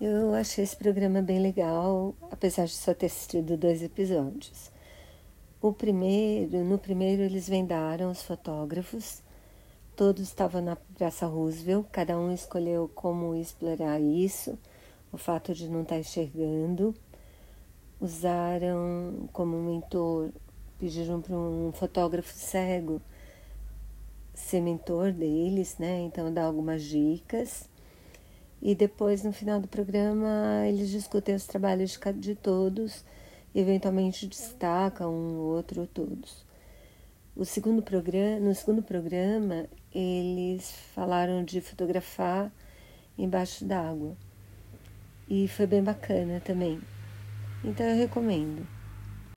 Eu achei esse programa bem legal, apesar de só ter assistido dois episódios. O primeiro, no primeiro eles vendaram os fotógrafos, todos estavam na Praça Roosevelt, cada um escolheu como explorar isso, o fato de não estar enxergando. Usaram como mentor, pediram para um fotógrafo cego ser mentor deles, né? Então dar algumas dicas. E depois, no final do programa, eles discutem os trabalhos de, de todos, eventualmente destacam um, outro ou todos. O segundo programa, no segundo programa, eles falaram de fotografar embaixo d'água. E foi bem bacana também. Então eu recomendo.